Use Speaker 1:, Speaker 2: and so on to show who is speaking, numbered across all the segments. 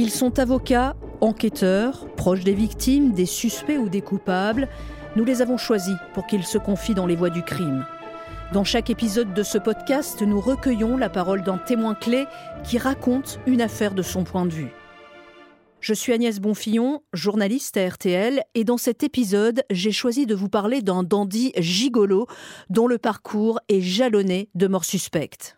Speaker 1: Ils sont avocats, enquêteurs, proches des victimes, des suspects ou des coupables. Nous les avons choisis pour qu'ils se confient dans les voies du crime. Dans chaque épisode de ce podcast, nous recueillons la parole d'un témoin clé qui raconte une affaire de son point de vue. Je suis Agnès Bonfillon, journaliste à RTL, et dans cet épisode, j'ai choisi de vous parler d'un dandy gigolo dont le parcours est jalonné de morts suspectes.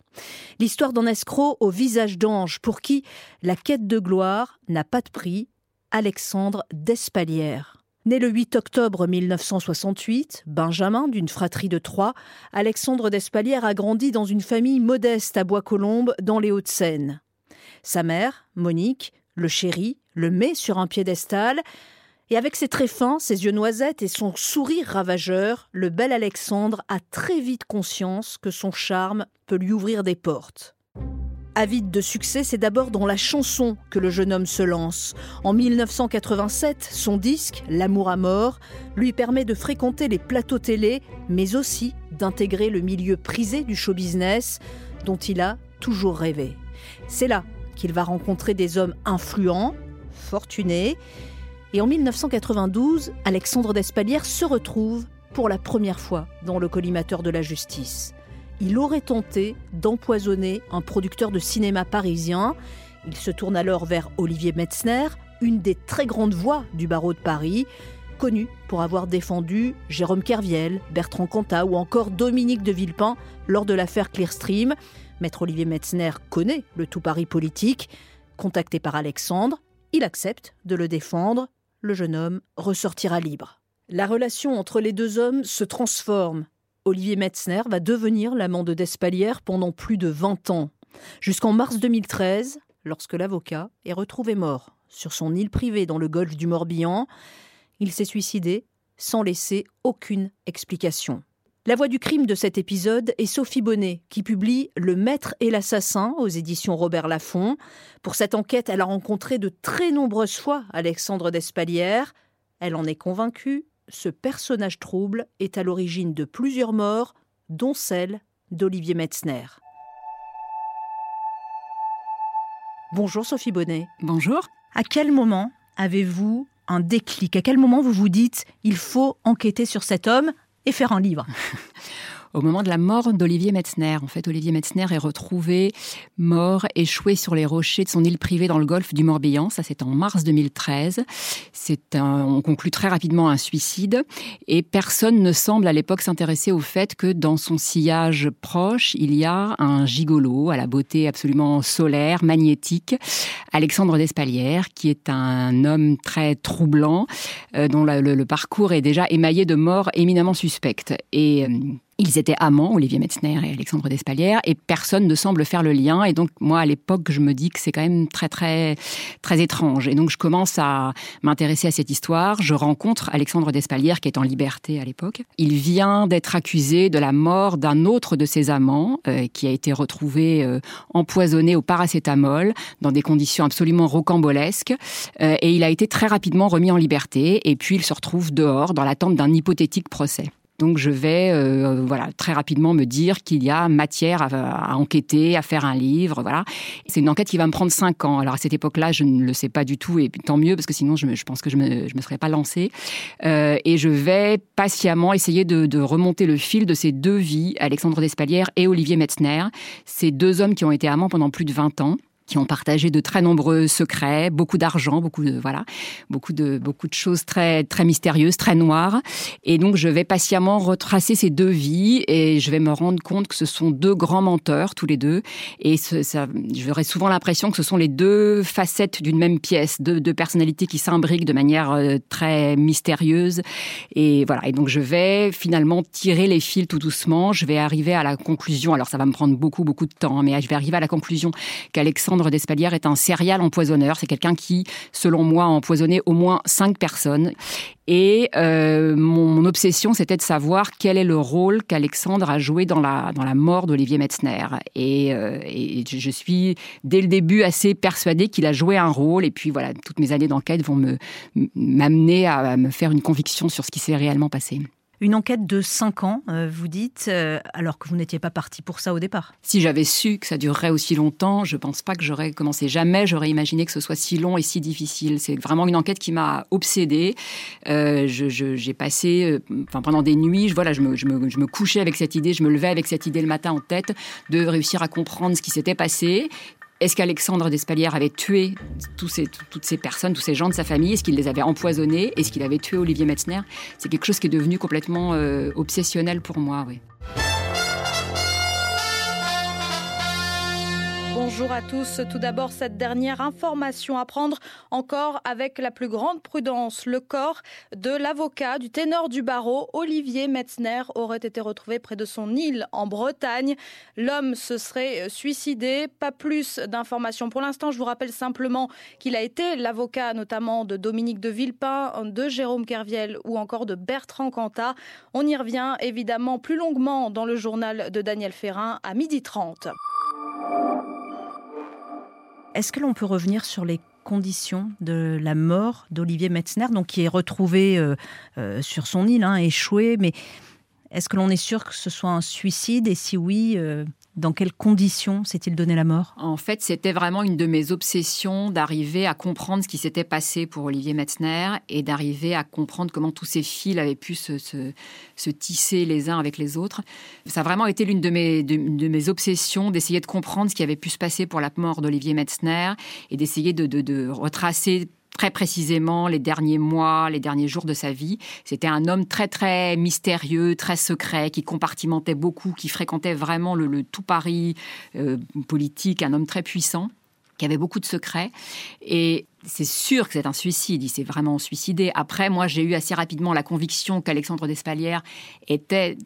Speaker 1: L'histoire d'un escroc au visage d'ange pour qui la quête de gloire n'a pas de prix, Alexandre Despalières. Né le 8 octobre 1968, Benjamin d'une fratrie de trois, Alexandre Despalières a grandi dans une famille modeste à Bois-Colombes, dans les Hauts-de-Seine. Sa mère, Monique, le chéri, le met sur un piédestal, et avec ses traits fins, ses yeux noisettes et son sourire ravageur, le bel Alexandre a très vite conscience que son charme peut lui ouvrir des portes. Avide de succès, c'est d'abord dans la chanson que le jeune homme se lance. En 1987, son disque, L'amour à mort, lui permet de fréquenter les plateaux télé, mais aussi d'intégrer le milieu prisé du show business dont il a toujours rêvé. C'est là qu'il va rencontrer des hommes influents, fortunés, et en 1992, Alexandre Despalières se retrouve pour la première fois dans le collimateur de la justice. Il aurait tenté d'empoisonner un producteur de cinéma parisien. Il se tourne alors vers Olivier Metzner, une des très grandes voix du barreau de Paris, connu pour avoir défendu Jérôme Kerviel, Bertrand Cantat ou encore Dominique de Villepin lors de l'affaire Clearstream. Maître Olivier Metzner connaît le tout Paris politique. Contacté par Alexandre, il accepte de le défendre le jeune homme ressortira libre. La relation entre les deux hommes se transforme. Olivier Metzner va devenir l'amant de Despalières pendant plus de 20 ans, jusqu'en mars 2013, lorsque l'avocat est retrouvé mort sur son île privée dans le golfe du Morbihan. Il s'est suicidé sans laisser aucune explication. La voix du crime de cet épisode est Sophie Bonnet, qui publie Le Maître et l'Assassin aux éditions Robert Laffont. Pour cette enquête, elle a rencontré de très nombreuses fois Alexandre Despalières. Elle en est convaincue, ce personnage trouble est à l'origine de plusieurs morts, dont celle d'Olivier Metzner. Bonjour Sophie Bonnet.
Speaker 2: Bonjour.
Speaker 1: À quel moment avez-vous un déclic? À quel moment vous vous dites il faut enquêter sur cet homme? Et faire un livre
Speaker 2: au moment de la mort d'Olivier Metzner. En fait, Olivier Metzner est retrouvé mort, échoué sur les rochers de son île privée dans le golfe du Morbihan. Ça, c'est en mars 2013. C'est un, on conclut très rapidement un suicide et personne ne semble à l'époque s'intéresser au fait que dans son sillage proche, il y a un gigolo à la beauté absolument solaire, magnétique, Alexandre Despalières, qui est un homme très troublant, euh, dont le, le, parcours est déjà émaillé de morts éminemment suspectes. Et euh, ils étaient amants, Olivier Metzner et Alexandre Despalières, et personne ne semble faire le lien. Et donc, moi, à l'époque, je me dis que c'est quand même très, très, très étrange. Et donc, je commence à m'intéresser à cette histoire. Je rencontre Alexandre Despalières, qui est en liberté à l'époque. Il vient d'être accusé de la mort d'un autre de ses amants, euh, qui a été retrouvé euh, empoisonné au paracétamol, dans des conditions absolument rocambolesques. Euh, et il a été très rapidement remis en liberté. Et puis, il se retrouve dehors, dans l'attente d'un hypothétique procès. Donc je vais euh, voilà très rapidement me dire qu'il y a matière à, enquêter, à faire un livre. Voilà, c'est une enquête qui va me prendre cinq ans. Alors à cette époque-là, je ne le sais pas du tout et tant mieux parce que sinon je, pense que je me je me serais pas lancée. Euh, et je vais patiemment essayer de, de, remonter le fil de ces deux vies, Alexandre Despalières et Olivier Metzner, ces deux hommes qui ont été amants pendant plus de 20 ans qui ont partagé de très nombreux secrets, beaucoup d'argent, beaucoup de voilà, beaucoup de beaucoup de choses très très mystérieuses, très noires. Et donc je vais patiemment retracer ces deux vies et je vais me rendre compte que ce sont deux grands menteurs tous les deux. Et ce, ça, souvent l'impression que ce sont les deux facettes d'une même pièce, deux, deux personnalités qui s'imbriquent de manière euh, très mystérieuse. Et voilà. Et donc je vais finalement tirer les fils tout doucement. Je vais arriver à la conclusion. Alors ça va me prendre beaucoup beaucoup de temps, mais je vais arriver à la conclusion qu'Alexandre Despalières est un serial empoisonneur. C'est quelqu'un qui, selon moi, a empoisonné au moins cinq personnes. Et euh, mon, obsession, c'était de savoir quel est le rôle qu'Alexandre a joué dans la, dans la mort d'Olivier Metzner. Et, euh, je suis, dès le début, assez persuadée qu'il a joué un rôle. Et puis voilà, toutes mes années d'enquête vont me m'amener à me faire une conviction sur ce qui s'est réellement passé.
Speaker 1: Une enquête de 5 ans, euh, vous dites, euh, alors que vous n'étiez pas parti pour ça au départ.
Speaker 2: Si j'avais su que ça durerait aussi longtemps, je ne pense pas que j'aurais commencé. Jamais j'aurais imaginé que ce soit si long et si difficile. C'est vraiment une enquête qui m'a obsédée. Euh, j'ai passé, pendant des nuits, je, voilà, je me couchais avec cette idée, je me levais avec cette idée le matin en tête de réussir à comprendre ce qui s'était passé, est-ce qu'Alexandre Despalières avait tué toutes ces personnes, tous ces gens de sa famille? Est-ce qu'il les avait empoisonnés? Est-ce qu'il avait tué Olivier Metzner? C'est quelque chose qui est devenu complètement euh, obsessionnel pour moi.
Speaker 1: Bonjour à tous. Tout d'abord, cette dernière information à prendre encore avec la plus grande prudence. Le corps de l'avocat du ténor du barreau, Olivier Metzner, aurait été retrouvé près de son île en Bretagne. L'homme se serait suicidé. Pas plus d'informations pour l'instant. Je vous rappelle simplement qu'il a été l'avocat notamment de Dominique de Villepin, de Jérôme Kerviel ou encore de Bertrand Cantat. On y revient évidemment plus longuement dans le journal de Daniel Ferrin à 12h30. Est-ce que l'on peut revenir sur les conditions de la mort d'Olivier Metzner, donc qui est retrouvé euh, euh, sur son île, hein, échoué, mais est-ce que l'on est sûr que ce soit un suicide? Et si oui, euh, dans quelles conditions s'est-il donné la mort?
Speaker 2: En fait, c'était vraiment une de mes obsessions d'arriver à comprendre ce qui s'était passé pour Olivier Metzner et d'arriver à comprendre comment tous ces fils avaient pu se, se, tisser les uns avec les autres. Ça a vraiment été l'une de mes, de, mes obsessions d'essayer de comprendre ce qui avait pu se passer pour la mort d'Olivier Metzner et d'essayer de, de, de retracer très précisément les derniers mois, les derniers jours de sa vie. C'était un homme très très mystérieux, très secret, qui compartimentait beaucoup, qui fréquentait vraiment le, tout Paris euh, politique, un homme très puissant qui avait beaucoup de secrets. Et c'est sûr que c'est un suicide, il s'est vraiment suicidé. Après, moi, j'ai eu assez rapidement la conviction qu'Alexandre Despalières était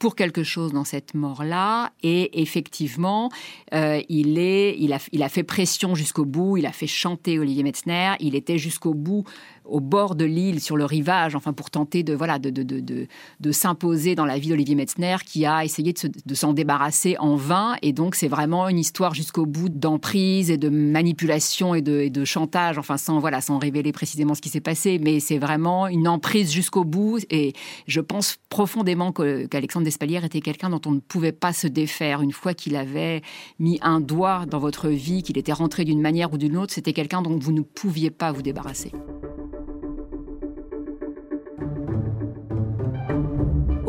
Speaker 2: pour quelque chose dans cette mort-là. Et effectivement, euh, il, est, il, a, il a fait pression jusqu'au bout, il a fait chanter Olivier Metzner, il était jusqu'au bout au bord de l'île, sur le rivage, enfin pour tenter de voilà de, de, de, de s'imposer dans la vie d'Olivier Metzner, qui a essayé de s'en débarrasser en vain. Et donc c'est vraiment une histoire jusqu'au bout d'emprise et de manipulation et de, de chantage, enfin sans voilà sans révéler précisément ce qui s'est passé, mais c'est vraiment une emprise jusqu'au bout. Et je pense profondément qu'Alexandre Despalières était quelqu'un dont on ne pouvait pas se défaire une fois qu'il avait mis un doigt dans votre vie, qu'il était rentré d'une manière ou d'une autre. C'était quelqu'un dont vous ne pouviez pas vous débarrasser.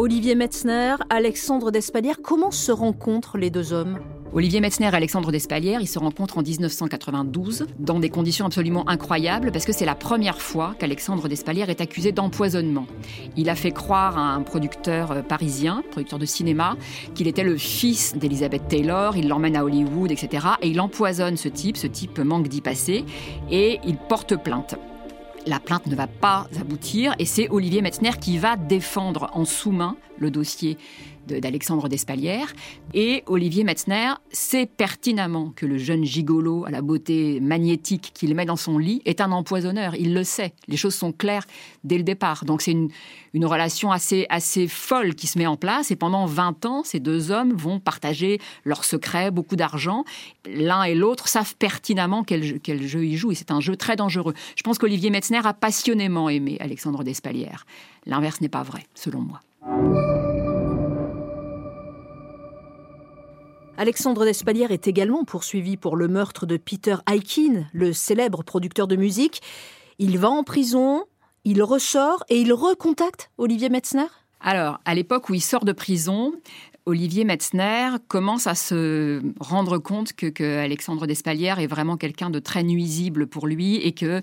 Speaker 1: Olivier Metzner, Alexandre Despalières, comment se rencontrent les deux hommes?
Speaker 2: Olivier Metzner et Alexandre Despalières, ils se rencontrent en 1992 dans des conditions absolument incroyables parce que c'est la première fois qu'Alexandre Despalières est accusé d'empoisonnement. Il a fait croire à un producteur euh, parisien, producteur de cinéma, qu'il était le fils d'Elizabeth Taylor, il l'emmène à Hollywood, etc. Et il empoisonne ce type, ce type manque d'y passer, et il porte plainte la plainte ne va pas aboutir. Et c'est Olivier Metzner qui va défendre en sous-main le dossier d'Alexandre Despalières. Et Olivier Metzner sait pertinemment que le jeune gigolo à la beauté magnétique qu'il met dans son lit est un empoisonneur. Il le sait. Les choses sont claires dès le départ. Donc c'est une, une relation assez, assez folle qui se met en place. Et pendant 20 ans, ces deux hommes vont partager leurs secrets, beaucoup d'argent. L'un et l'autre savent pertinemment quel jeu, quel jeu ils jouent. Et c'est un jeu très dangereux. Je pense qu'Olivier Metzner a passionnément aimé Alexandre Despalières. L'inverse n'est pas vrai, selon moi.
Speaker 1: Alexandre Despalières est également poursuivi pour le meurtre de Peter Aikin, le célèbre producteur de musique. Il va en prison, il ressort et il recontacte Olivier Metzner?
Speaker 2: Alors, à l'époque où il sort de prison, Olivier Metzner commence à se rendre compte que, Alexandre Despalières est vraiment quelqu'un de très nuisible pour lui et que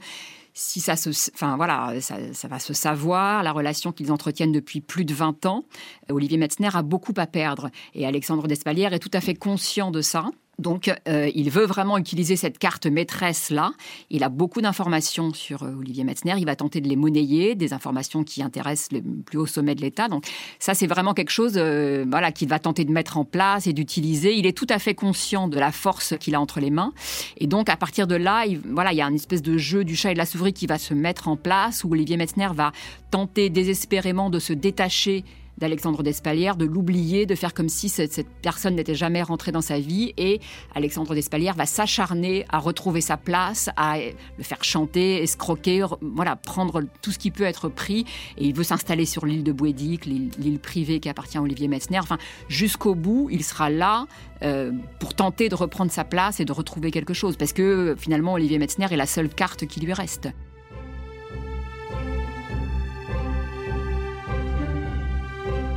Speaker 2: si ça se, enfin voilà, ça, va se savoir, la relation qu'ils entretiennent depuis plus de 20 ans. Olivier Metzner a beaucoup à perdre et Alexandre Despalières est tout à fait conscient de ça. Donc, euh, il veut vraiment utiliser cette carte maîtresse-là. Il a beaucoup d'informations sur euh, Olivier Metzner. Il va tenter de les monnayer, des informations qui intéressent le plus haut sommet de l'État. Donc, ça, c'est vraiment quelque chose euh, voilà, qu'il va tenter de mettre en place et d'utiliser. Il est tout à fait conscient de la force qu'il a entre les mains. Et donc, à partir de là, il, voilà, il y a une espèce de jeu du chat et de la souris qui va se mettre en place, où Olivier Metzner va tenter désespérément de se détacher d'Alexandre Despalières, de l'oublier, de faire comme si cette, personne n'était jamais rentrée dans sa vie. Et Alexandre Despalières va s'acharner à retrouver sa place, à le faire chanter, escroquer, voilà, prendre tout ce qui peut être pris. Et il veut s'installer sur l'île de Bouédic, l'île privée qui appartient à Olivier Metzner. Enfin, jusqu'au bout, il sera là euh, pour tenter de reprendre sa place et de retrouver quelque chose. Parce que finalement, Olivier Metzner est la seule carte qui lui reste.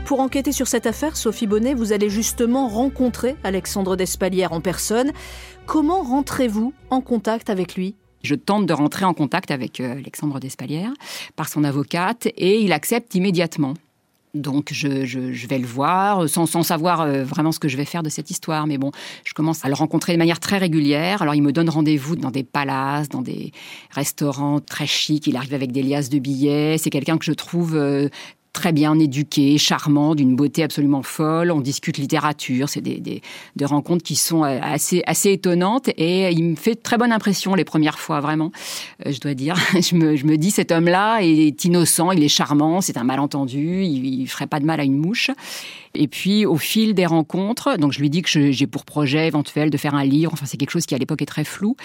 Speaker 1: Pour enquêter sur cette affaire, Sophie Bonnet, vous allez justement rencontrer Alexandre Despalières en personne. Comment rentrez-vous en contact avec lui?
Speaker 2: Je tente de rentrer en contact avec euh, Alexandre Despalières par son avocate et il accepte immédiatement. Donc je, vais le voir sans, savoir euh, vraiment ce que je vais faire de cette histoire. Mais bon, je commence à le rencontrer de manière très régulière. Alors il me donne rendez-vous dans des palaces, dans des restaurants très chics. Il arrive avec des liasses de billets. C'est quelqu'un que je trouve euh, très bien éduqué, charmant, d'une beauté absolument folle. On discute littérature, c'est des, des, des, rencontres qui sont euh, assez, assez étonnantes et il me fait très bonne impression les premières fois, vraiment, euh, je dois dire. Je me, je me dis, cet homme-là est innocent, il est charmant, c'est un malentendu, il, il ferait pas de mal à une mouche. Et puis, au fil des rencontres, donc je lui dis que j'ai pour projet éventuel de faire un livre, enfin c'est quelque chose qui à l'époque est très flou.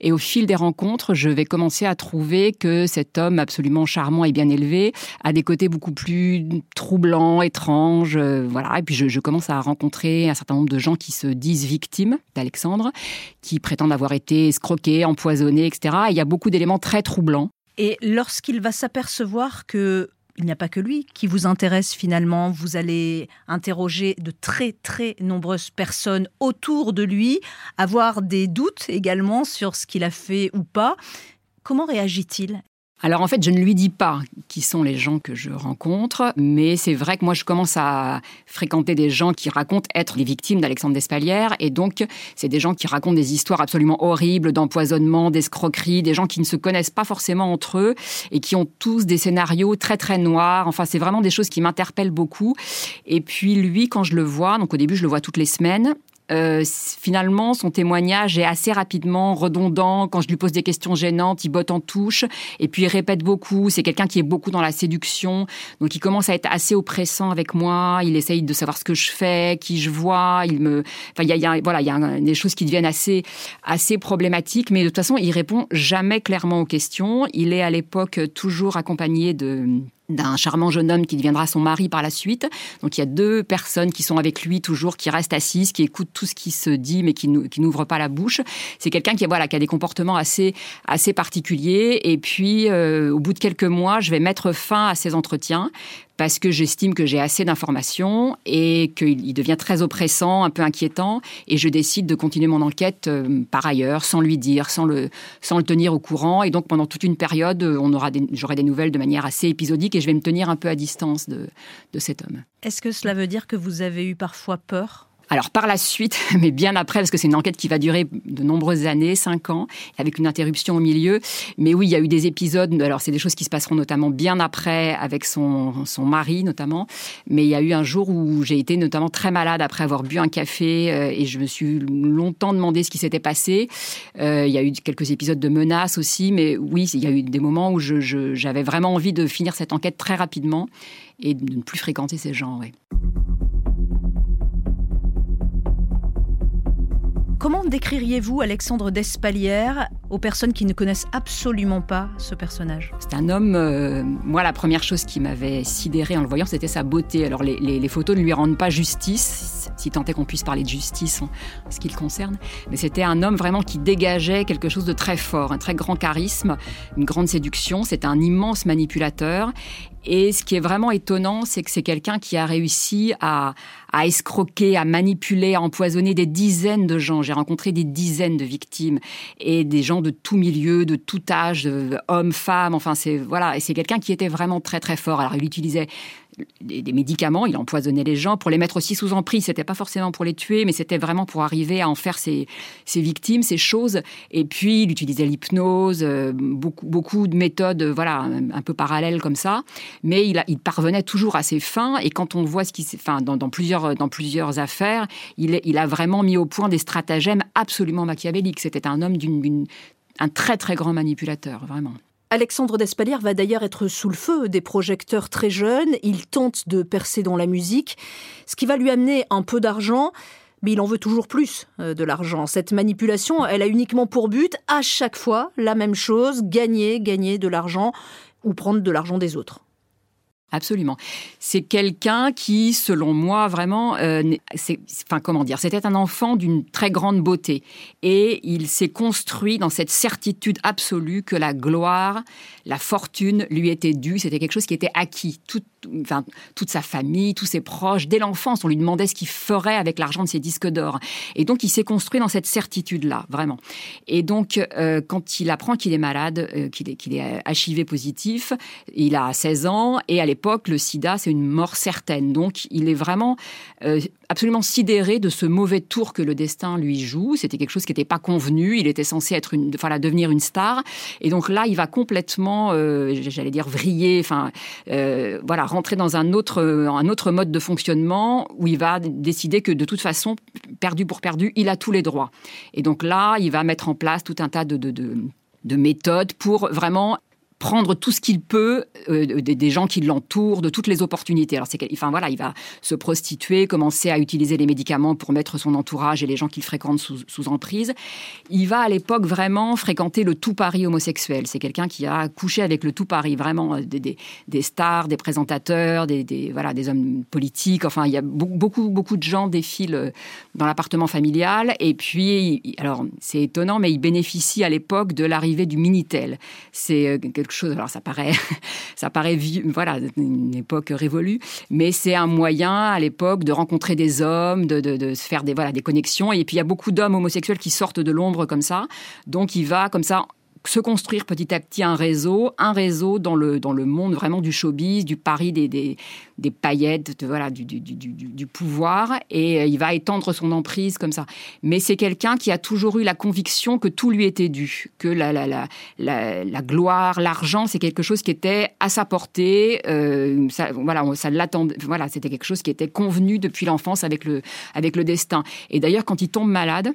Speaker 2: Et au fil des rencontres, je vais commencer à trouver que cet homme absolument charmant et bien élevé a des côtés beaucoup plus troublants, étranges, euh, voilà. Et puis je, commence à rencontrer un certain nombre de gens qui se disent victimes d'Alexandre, qui prétendent avoir été escroqués, empoisonnés, etc. Et il y a beaucoup d'éléments très troublants.
Speaker 1: Et lorsqu'il va s'apercevoir que il n'y a pas que lui qui vous intéresse finalement. Vous allez interroger de très très nombreuses personnes autour de lui, avoir des doutes également sur ce qu'il a fait ou pas. Comment réagit-il?
Speaker 2: Alors en fait, je ne lui dis pas qui sont les gens que je rencontre, mais c'est vrai que moi je commence à fréquenter des gens qui racontent être les victimes d'Alexandre Despalières, et donc c'est des gens qui racontent des histoires absolument horribles d'empoisonnement, d'escroquerie, des gens qui ne se connaissent pas forcément entre eux et qui ont tous des scénarios très très noirs. Enfin, c'est vraiment des choses qui m'interpellent beaucoup. Et puis lui, quand je le vois, donc au début je le vois toutes les semaines, euh, finalement, son témoignage est assez rapidement redondant. Quand je lui pose des questions gênantes, il botte en touche. Et puis, il répète beaucoup. C'est quelqu'un qui est beaucoup dans la séduction. Donc, il commence à être assez oppressant avec moi. Il essaye de savoir ce que je fais, qui je vois. Il me, enfin, il y a, y a, voilà, il y a des choses qui deviennent assez, assez problématiques. Mais de toute façon, il répond jamais clairement aux questions. Il est à l'époque toujours accompagné de d'un charmant jeune homme qui deviendra son mari par la suite. Donc il y a deux personnes qui sont avec lui toujours, qui restent assises, qui écoutent tout ce qui se dit, mais qui, n'ouvrent pas la bouche. C'est quelqu'un qui, voilà, qui a des comportements assez, assez particuliers. Et puis, euh, au bout de quelques mois, je vais mettre fin à ces entretiens parce que j'estime que j'ai assez d'informations et qu'il devient très oppressant, un peu inquiétant, et je décide de continuer mon enquête euh, par ailleurs, sans lui dire, sans le, sans le tenir au courant. Et donc pendant toute une période, on aura j'aurai des nouvelles de manière assez épisodique et je vais me tenir un peu à distance de, de cet homme.
Speaker 1: Est-ce que cela veut dire que vous avez eu parfois peur?
Speaker 2: Alors par la suite, mais bien après, parce que c'est une enquête qui va durer de nombreuses années, cinq ans, avec une interruption au milieu. Mais oui, il y a eu des épisodes. Alors c'est des choses qui se passeront notamment bien après avec son, son mari notamment. Mais il y a eu un jour où j'ai été notamment très malade après avoir bu un café euh, et je me suis longtemps demandé ce qui s'était passé. Euh, il y a eu quelques épisodes de menaces aussi, mais oui, il y a eu des moments où j'avais vraiment envie de finir cette enquête très rapidement et de ne plus fréquenter ces gens.
Speaker 1: Comment décririez-vous Alexandre Despalières aux personnes qui ne connaissent absolument pas ce personnage
Speaker 2: C'est un homme, euh, moi la première chose qui m'avait sidéré en le voyant, c'était sa beauté. Alors les, photos ne lui rendent pas justice, si tant est qu'on puisse parler de justice en ce qui le concerne, mais c'était un homme vraiment qui dégageait quelque chose de très fort, un très grand charisme, une grande séduction, c'est un immense manipulateur et ce qui est vraiment étonnant, c'est que c'est quelqu'un qui a réussi à, à, escroquer, à manipuler, à empoisonner des dizaines de gens. J'ai rencontré des dizaines de victimes et des gens de tout milieu, de tout âge, hommes, femmes. Enfin, c'est voilà. Et c'est quelqu'un qui était vraiment très très fort. Alors, il utilisait des, médicaments, il empoisonnait les gens pour les mettre aussi sous emprise. C'était pas forcément pour les tuer, mais c'était vraiment pour arriver à en faire ses, victimes, ses choses. Et puis, il utilisait l'hypnose, euh, beaucoup, de méthodes, voilà, un, peu parallèles comme ça. Mais il, parvenait toujours à ses fins. Et quand on voit ce qui enfin, dans, plusieurs, dans plusieurs affaires, il, il a vraiment mis au point des stratagèmes absolument machiavéliques. C'était un homme d'une, un très très grand manipulateur, vraiment.
Speaker 1: Alexandre Despalières va d'ailleurs être sous le feu des projecteurs très jeunes. Il tente de percer dans la musique, ce qui va lui amener un peu d'argent, mais il en veut toujours plus euh, de l'argent. Cette manipulation, elle a uniquement pour but, à chaque fois, la même chose, gagner, gagner de l'argent ou prendre de l'argent des autres.
Speaker 2: Absolument. C'est quelqu'un qui, selon moi, vraiment, euh, enfin comment dire, c'était un enfant d'une très grande beauté et il s'est construit dans cette certitude absolue que la gloire, la fortune lui était due. C'était quelque chose qui était acquis. Enfin, toute sa famille, tous ses proches, dès l'enfance, on lui demandait ce qu'il ferait avec l'argent de ses disques d'or. Et donc, il s'est construit dans cette certitude-là, vraiment. Et donc, euh, quand il apprend qu'il est malade, euh, qu'il est, qu'il est HIV positif, il a 16 ans, et à l'époque, le sida, c'est une mort certaine. Donc, il est vraiment euh, absolument sidéré de ce mauvais tour que le destin lui joue. C'était quelque chose qui n'était pas convenu. Il était censé être une, enfin, devenir une star. Et donc là, il va complètement, j'allais dire, vriller, enfin, voilà, rentrer dans un autre, un autre mode de fonctionnement où il va décider que de toute façon, perdu pour perdu, il a tous les droits. Et donc là, il va mettre en place tout un tas de, de, de de méthodes pour vraiment prendre tout ce qu'il peut euh, des, gens qui l'entourent, de toutes les opportunités. Alors, c'est, enfin voilà, il va se prostituer, commencer à utiliser les médicaments pour mettre son entourage et les gens qu'il fréquente sous, sous, emprise. Il va à l'époque vraiment fréquenter le tout Paris homosexuel. C'est quelqu'un qui a couché avec le tout Paris, vraiment euh, des, des, stars, des présentateurs, des, voilà, des hommes politiques. Enfin, il y a beaucoup, beaucoup de gens défilent euh, dans l'appartement familial. Et puis, alors, c'est étonnant, mais il bénéficie à l'époque de l'arrivée du Minitel. C'est chose. Alors ça paraît, ça paraît voilà une époque révolue, mais c'est un moyen à l'époque de rencontrer des hommes, de, de, se faire des voilà des connexions. Et puis il y a beaucoup d'hommes homosexuels qui sortent de l'ombre comme ça. Donc il va comme ça se construire petit à petit un réseau, un réseau dans le, dans le monde vraiment du showbiz, du pari des, des, des paillettes, voilà, du, du, du, du, pouvoir, et euh, il va étendre son emprise comme ça. Mais c'est quelqu'un qui a toujours eu la conviction que tout lui était dû, que la, la, la, la, gloire, l'argent, c'est quelque chose qui était à sa portée, euh, voilà, ça l'attendait, voilà, c'était quelque chose qui était convenu depuis l'enfance avec le, avec le destin. Et d'ailleurs, quand il tombe malade,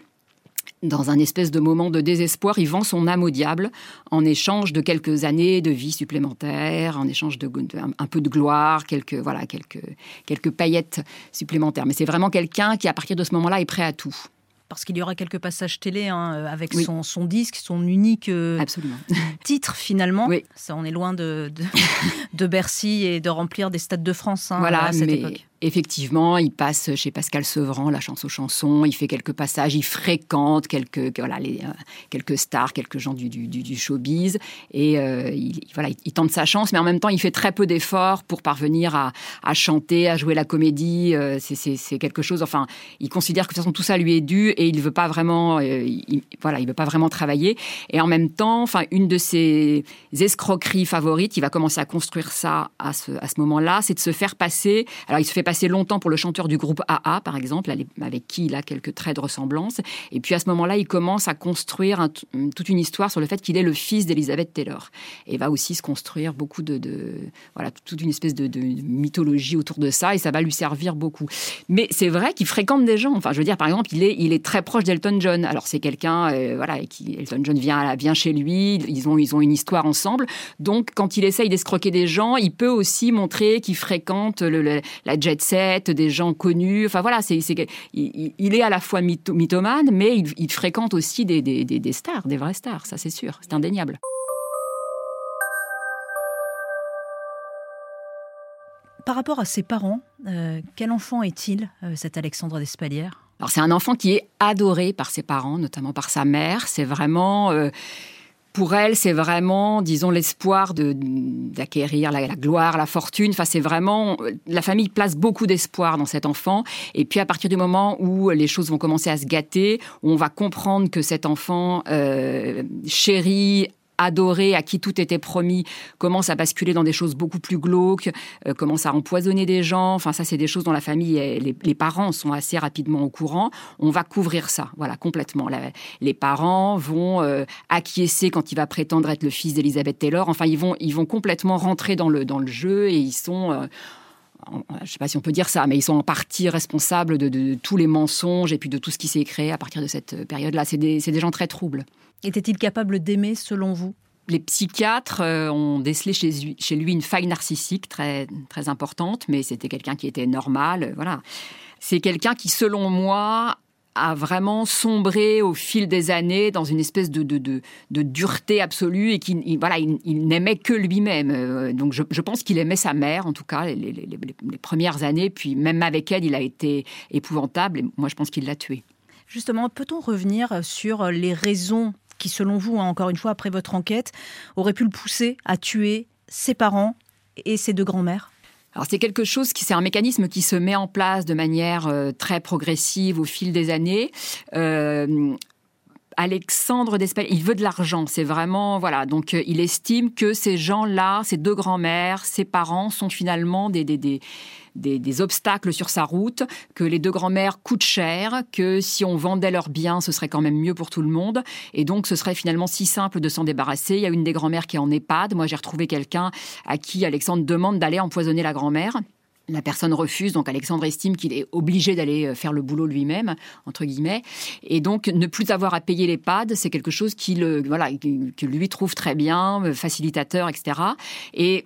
Speaker 2: dans un espèce de moment de désespoir, il vend son âme au diable en échange de quelques années de vie supplémentaire, en échange de, un, peu de gloire, quelques voilà quelques quelques paillettes supplémentaires. Mais c'est vraiment quelqu'un qui, à partir de ce moment-là, est prêt à tout
Speaker 1: parce qu'il y aura quelques passages télé hein, euh, avec son, son, disque, son unique euh, titre finalement. Ça, on est loin de, de, Bercy et de remplir des stades de France hein, voilà, à cette époque.
Speaker 2: Effectivement, il passe chez Pascal Sevran, la chance aux chansons, il fait quelques passages, il fréquente quelques, voilà, les, euh, quelques stars, quelques gens du, du, du showbiz, et euh, il, voilà, il, tente sa chance, mais en même temps, il fait très peu d'efforts pour parvenir à, à, chanter, à jouer la comédie. Euh, c'est quelque chose, enfin, il considère que de toute façon tout ça lui est dû et il veut pas vraiment, il, voilà, il veut pas vraiment travailler. Et en même temps, enfin, une de ses escroqueries favorites, il va commencer à construire ça à ce, à ce moment-là, c'est de se faire passer. Alors, il se fait passé longtemps pour le chanteur du groupe AA, par exemple, avec qui il a quelques traits de ressemblance. Et puis à ce moment-là, il commence à construire toute une histoire sur le fait qu'il est le fils d'Elizabeth Taylor. Et va aussi se construire beaucoup de, voilà, toute une espèce de, mythologie autour de ça, et ça va lui servir beaucoup. Mais c'est vrai qu'il fréquente des gens. Enfin, je veux dire, par exemple, il est, très proche d'Elton John. Alors c'est quelqu'un, euh, voilà, qui Elton John vient, chez lui. Ils ont, une histoire ensemble. Donc, quand il essaye d'escroquer des gens, il peut aussi montrer qu'il fréquente la jet des gens connus. Enfin voilà, c'est, il, est à la fois mythomane, mais il, fréquente aussi des, des, stars, des vrais stars, ça c'est sûr, c'est indéniable.
Speaker 1: Par rapport à ses parents, euh, quel enfant est-il, euh, cet Alexandre d'Espalière
Speaker 2: alors c'est un enfant qui est adoré par ses parents, notamment par sa mère. C'est vraiment, euh, pour elle, c'est vraiment, disons, l'espoir d'acquérir la, gloire, la fortune. Enfin, c'est vraiment la famille place beaucoup d'espoir dans cet enfant. Et puis, à partir du moment où les choses vont commencer à se gâter, on va comprendre que cet enfant euh, chérit adoré, à qui tout était promis, commence à basculer dans des choses beaucoup plus glauques, euh, commence à empoisonner des gens. Enfin, ça, c'est des choses dont la famille, les, parents sont assez rapidement au courant. On va couvrir ça, voilà, complètement. les parents vont euh, acquiescer quand il va prétendre être le fils d'Elizabeth Taylor. Enfin, ils vont, ils vont complètement rentrer dans le, dans le jeu et ils sont... Euh, je ne sais pas si on peut dire ça, mais ils sont en partie responsables de, tous les mensonges et puis de tout ce qui s'est créé à partir de cette période-là. C'est des, des gens très troubles.
Speaker 1: Était-il capable d'aimer selon vous?
Speaker 2: Les psychiatres euh, ont décelé chez, lui une faille narcissique très, très importante, mais c'était quelqu'un qui était normal. Voilà. C'est quelqu'un qui, selon moi, a vraiment sombré au fil des années dans une espèce de, de, dureté absolue et qui voilà, il, n'aimait que lui-même. Euh, donc je, pense qu'il aimait sa mère, en tout cas, les, les, premières années. Puis même avec elle, il a été épouvantable. Et moi, je pense qu'il l'a tué.
Speaker 1: Justement, peut-on revenir sur les raisons qui, selon vous, hein, encore une fois, après votre enquête, auraient pu le pousser à tuer ses parents et ses deux grands-mères?
Speaker 2: Alors c'est quelque chose qui c'est un mécanisme qui se met en place de manière euh, très progressive au fil des années. Euh, Alexandre d'Espel, il veut de l'argent. C'est vraiment voilà. Donc euh, il estime que ces gens-là, ces deux grands-mères, ses parents sont finalement des, des des, obstacles sur sa route, que les deux grands-mères coûtent cher, que si on vendait leurs biens, ce serait quand même mieux pour tout le monde. Et donc, ce serait finalement si simple de s'en débarrasser. Il y a une des grands-mères qui est en EHPAD. Moi, j'ai retrouvé quelqu'un à qui Alexandre demande d'aller empoisonner la grand-mère. La personne refuse, donc Alexandre estime qu'il est obligé d'aller euh, faire le boulot lui-même, entre guillemets. Et donc, ne plus avoir à payer l'EHPAD, c'est quelque chose qui, que lui trouve très bien, euh, facilitateur, etc. Et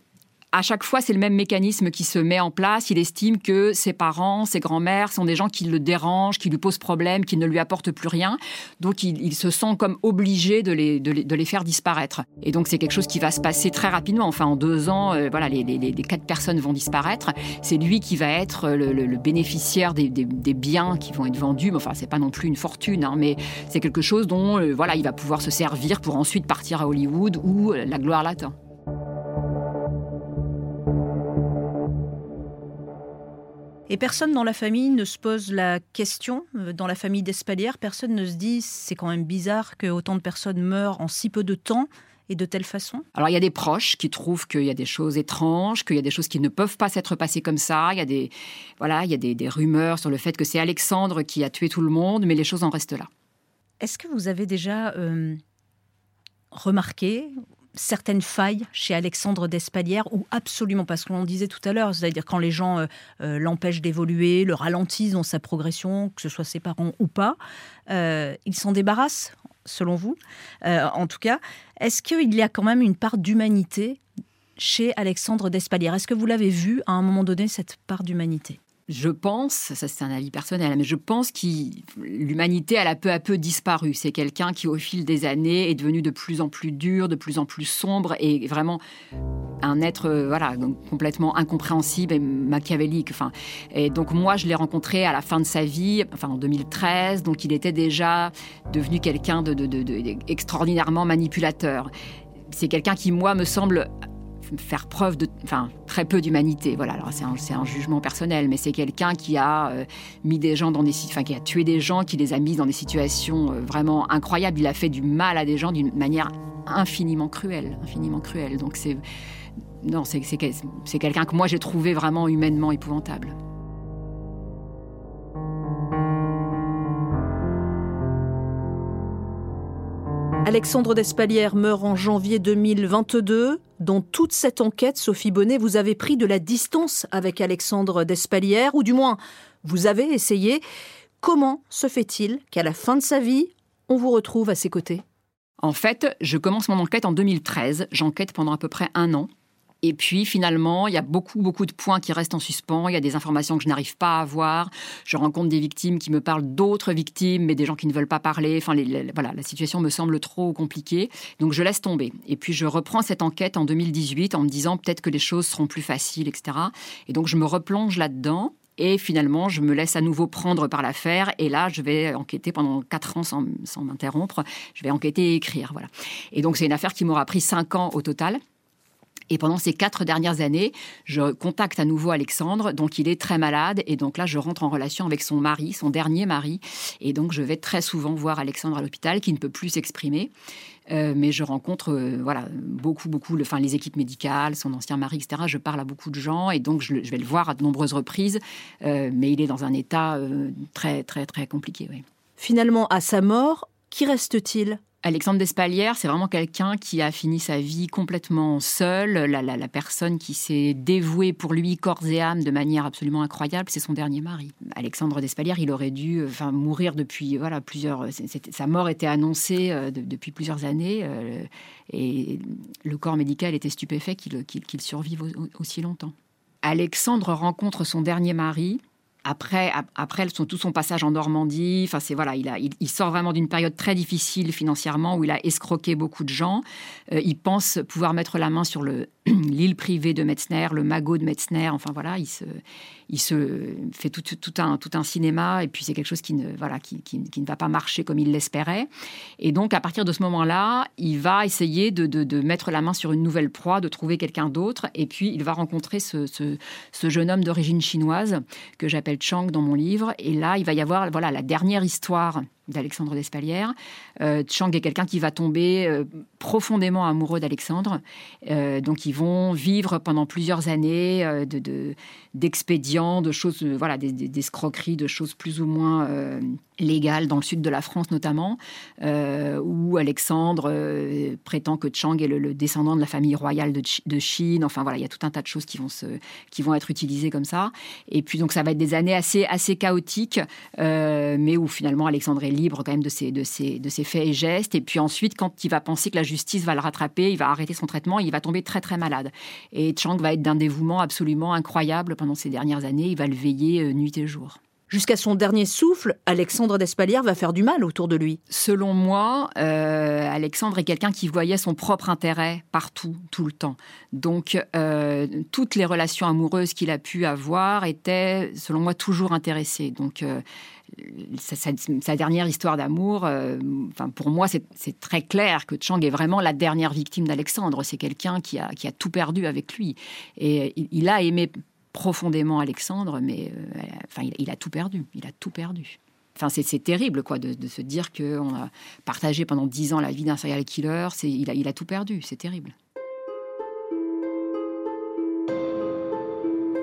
Speaker 2: à chaque fois, c'est le même mécanisme qui se met en place. Il estime que ses parents, ses grands-mères sont des gens qui le dérangent, qui lui posent problème, qui ne lui apportent plus rien. Donc, il, se sent comme obligé de les, faire disparaître. Et donc, c'est quelque chose qui va se passer très rapidement. Enfin, en deux ans, euh, voilà, les, quatre personnes vont disparaître. C'est lui qui va être le, bénéficiaire des, biens qui vont être vendus. Mais enfin, c'est pas non plus une fortune, hein, mais c'est quelque chose dont, euh, voilà, il va pouvoir se servir pour ensuite partir à Hollywood où euh, la gloire l'attend.
Speaker 1: Et personne dans la famille ne se pose la question, euh, dans la famille d'Espalière, personne ne se dit c'est quand même bizarre que autant de personnes meurent en si peu de temps et de telle façon
Speaker 2: Alors il y a des proches qui trouvent qu'il y a des choses étranges, qu'il y a des choses qui ne peuvent pas s'être passées comme ça. Il y a des voilà, il y a des, rumeurs sur le fait que c'est Alexandre qui a tué tout le monde, mais les choses en restent là.
Speaker 1: Est-ce que vous avez déjà euh, remarqué certaines failles chez Alexandre d'Espalière ou absolument pas. Ce qu'on disait tout à l'heure, c'est-à-dire quand les gens euh, euh, l'empêchent d'évoluer, le ralentissent dans sa progression, que ce soit ses parents ou pas, euh, il s'en débarrasse, selon vous, en tout cas. Est-ce qu'il y a quand même une part d'humanité chez Alexandre d'Espalière Est-ce que vous l'avez vu à un moment donné, cette part d'humanité?
Speaker 2: Je pense, ça c'est un avis personnel, mais je pense que l'humanité, elle a peu à peu disparu. C'est quelqu'un qui, au fil des années, est devenu de plus en plus dur, de plus en plus sombre et vraiment un être euh, voilà complètement incompréhensible et machiavélique. Enfin, et donc moi, je l'ai rencontré à la fin de sa vie, enfin en 2013. Donc il était déjà devenu quelqu'un de, de, extraordinairement manipulateur. C'est quelqu'un qui, moi, me semble faire preuve de, enfin, très peu d'humanité. Voilà, alors c'est un, jugement personnel, mais c'est quelqu'un qui a euh, mis des gens dans des, enfin, qui a tué des gens, qui les a mis dans des situations euh, vraiment incroyables. Il a fait du mal à des gens d'une manière infiniment cruelle, infiniment. Donc c'est, non, c'est quelqu'un que moi j'ai trouvé vraiment humainement épouvantable.
Speaker 1: Alexandre Despalières meurt en janvier 2022. Dans toute cette enquête, Sophie Bonnet, vous avez pris de la distance avec Alexandre Despalières, ou du moins, vous avez essayé. Comment se fait-il qu'à la fin de sa vie, on vous retrouve à ses côtés?
Speaker 2: En fait, je commence mon enquête en 2013. J'enquête pendant à peu près un an. Et puis finalement, il y a beaucoup, beaucoup de points qui restent en suspens. Il y a des informations que je n'arrive pas à avoir. Je rencontre des victimes qui me parlent d'autres victimes, mais des gens qui ne veulent pas parler. Enfin, voilà, la situation me semble trop compliquée. Donc je laisse tomber. Et puis je reprends cette enquête en 2018 en me disant peut-être que les choses seront plus faciles, etc. Et donc je me replonge là-dedans. Et finalement, je me laisse à nouveau prendre par l'affaire. Et là, je vais enquêter pendant quatre ans sans, sans m'interrompre. Je vais enquêter et écrire. Voilà. Et donc, c'est une affaire qui m'aura pris cinq ans au total. Et pendant ces quatre dernières années, je contacte à nouveau Alexandre, donc il est très malade, et donc là je rentre en relation avec son mari, son dernier mari, et donc je vais très souvent voir Alexandre à l'hôpital, qui ne peut plus s'exprimer. Euh, mais je rencontre euh, voilà beaucoup beaucoup enfin les équipes médicales son ancien mari etc je parle à beaucoup de gens. Et donc je, vais le voir à de nombreuses reprises. Euh, mais il est dans un état très très très compliqué
Speaker 1: finalement à sa mort qui reste-t-il?
Speaker 2: Alexandre Despalières, c'est vraiment quelqu'un qui a fini sa vie complètement seul. La, personne qui s'est dévouée pour lui corps et âme de manière absolument incroyable, c'est son dernier mari. Alexandre Despalières, il aurait dû euh, enfin, mourir depuis voilà, plusieurs. Sa mort était annoncée euh, depuis plusieurs années euh, et le corps médical était stupéfait qu'il survive aussi longtemps. Alexandre rencontre son dernier mari après, après tout son passage en Normandie, enfin c'est voilà, il, sort vraiment d'une période très difficile financièrement où il a escroqué beaucoup de gens. Euh, il pense pouvoir mettre la main sur le l'île privée de Metzner, le magot de Metzner. Enfin voilà, il se, il se fait tout, un, tout un cinéma et puis c'est quelque chose qui ne, voilà, qui, qui, ne va pas marcher comme il l'espérait. Et donc à partir de ce moment-là, il va essayer de, de, mettre la main sur une nouvelle proie, de trouver quelqu'un d'autre. Et puis il va rencontrer ce, ce, ce jeune homme d'origine chinoise que j'appelle Chang dans mon livre. Et là, il va y avoir voilà, la dernière histoire d'Alexandre Despalières. Euh, Chang est quelqu'un qui va tomber euh, profondément amoureux d'Alexandre. Euh, donc ils vont vivre pendant plusieurs années de, d'expédients, de, choses, voilà, d'escroqueries, de choses plus ou moins légale dans le sud de la France notamment, euh, où Alexandre euh, prétend que Chang est le, descendant de la famille royale de, Chine. Enfin voilà, il y a tout un tas de choses qui vont, se, qui vont être utilisées comme ça. Et puis donc ça va être des années assez, assez chaotiques, euh, mais où finalement Alexandre est libre quand même de ses, de, ses, de ses faits et gestes. Et puis ensuite, quand il va penser que la justice va le rattraper, il va arrêter son traitement, il va tomber très très malade. Et Chang va être d'un dévouement absolument incroyable pendant ces dernières années. Il va le veiller nuit et jour.
Speaker 1: Jusqu'à son dernier souffle, Alexandre Despalières va faire du mal autour de lui.
Speaker 2: Selon moi, euh, Alexandre est quelqu'un qui voyait son propre intérêt partout, tout le temps. Donc, euh, toutes les relations amoureuses qu'il a pu avoir étaient, selon moi, toujours intéressées. Donc, euh, sa, dernière histoire d'amour, pour moi, c'est très clair que Chang est vraiment la dernière victime d'Alexandre. C'est quelqu'un qui a tout perdu avec lui. Et il a aimé profondément Alexandre, mais euh, enfin, il, a tout perdu. Il a tout perdu. Enfin, c'est terrible, quoi, de, se dire qu'on a partagé pendant dix ans la vie d'un serial killer. Il a, il a tout perdu. C'est terrible.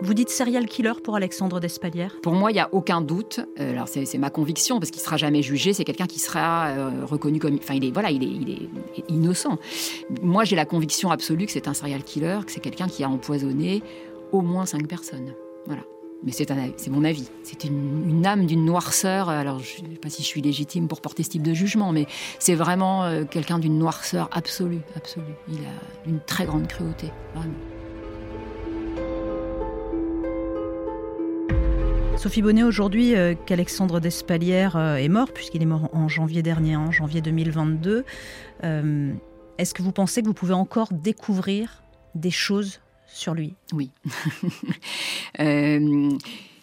Speaker 1: Vous dites serial killer pour Alexandre Despalières?
Speaker 2: Pour moi, il n'y a aucun doute. Euh, alors, c'est ma conviction, parce qu'il ne sera jamais jugé. C'est quelqu'un qui sera euh, reconnu comme. Enfin, il est, voilà, il est, il est innocent. Moi, j'ai la conviction absolue que c'est un serial killer, que c'est quelqu'un qui a empoisonné au moins cinq personnes. Voilà. Mais c'est mon avis. C'est une, âme d'une noirceur. Alors, je ne sais pas si je suis légitime pour porter ce type de jugement, mais c'est vraiment euh, quelqu'un d'une noirceur absolue, absolue. Il a une très grande cruauté, vraiment.
Speaker 1: Sophie Bonnet, aujourd'hui euh, qu'Alexandre Despalières euh, est mort, puisqu'il est mort en janvier dernier, en janvier 2022, est-ce que vous pensez que vous pouvez encore découvrir des choses sur lui.
Speaker 2: Oui. Euh,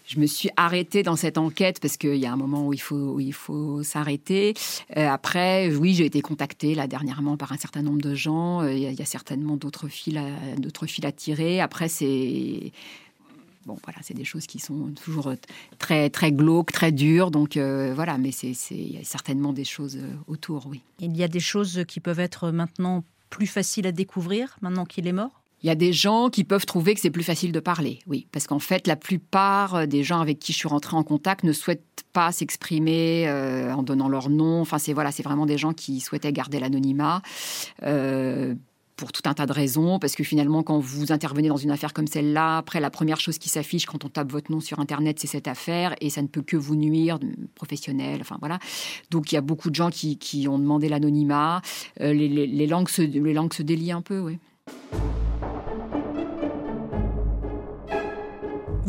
Speaker 2: je me suis arrêtée dans cette enquête parce qu'il y a un moment où il faut, il faut s'arrêter. Euh, après, oui, j'ai été contactée là dernièrement par un certain nombre de gens. Euh, il y, a, certainement d'autres fils, à, d'autres fils à tirer. Après, c'est bon, voilà, c'est des choses qui sont toujours très très glauques, très dures. Donc voilà, mais c'est, il y a certainement des choses autour, oui.
Speaker 1: Il y a des choses qui peuvent être maintenant plus faciles à découvrir maintenant qu'il est mort?
Speaker 2: Il y a des gens qui peuvent trouver que c'est plus facile de parler, oui, parce qu'en fait, la plupart des gens avec qui je suis rentrée en contact ne souhaitent pas s'exprimer euh, en donnant leur nom. Enfin, c'est voilà, vraiment des gens qui souhaitaient garder l'anonymat. Euh, pour tout un tas de raisons, parce que finalement, quand vous intervenez dans une affaire comme celle-là, après, la première chose qui s'affiche quand on tape votre nom sur Internet, c'est cette affaire, et ça ne peut que vous nuire, professionnel, enfin voilà. Donc il y a beaucoup de gens qui, ont demandé l'anonymat. Euh, les langues se délient un peu, oui.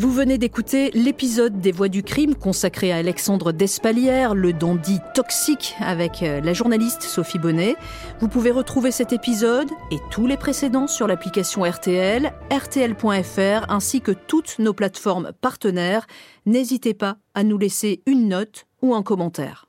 Speaker 1: Vous venez d'écouter l'épisode des Voix du crime consacré à Alexandre Despalières, le dandy toxique avec euh, la journaliste Sophie Bonnet. Vous pouvez retrouver cet épisode et tous les précédents sur l'application RTL, rtl.fr ainsi que toutes nos plateformes partenaires. N'hésitez pas à nous laisser une note ou un commentaire.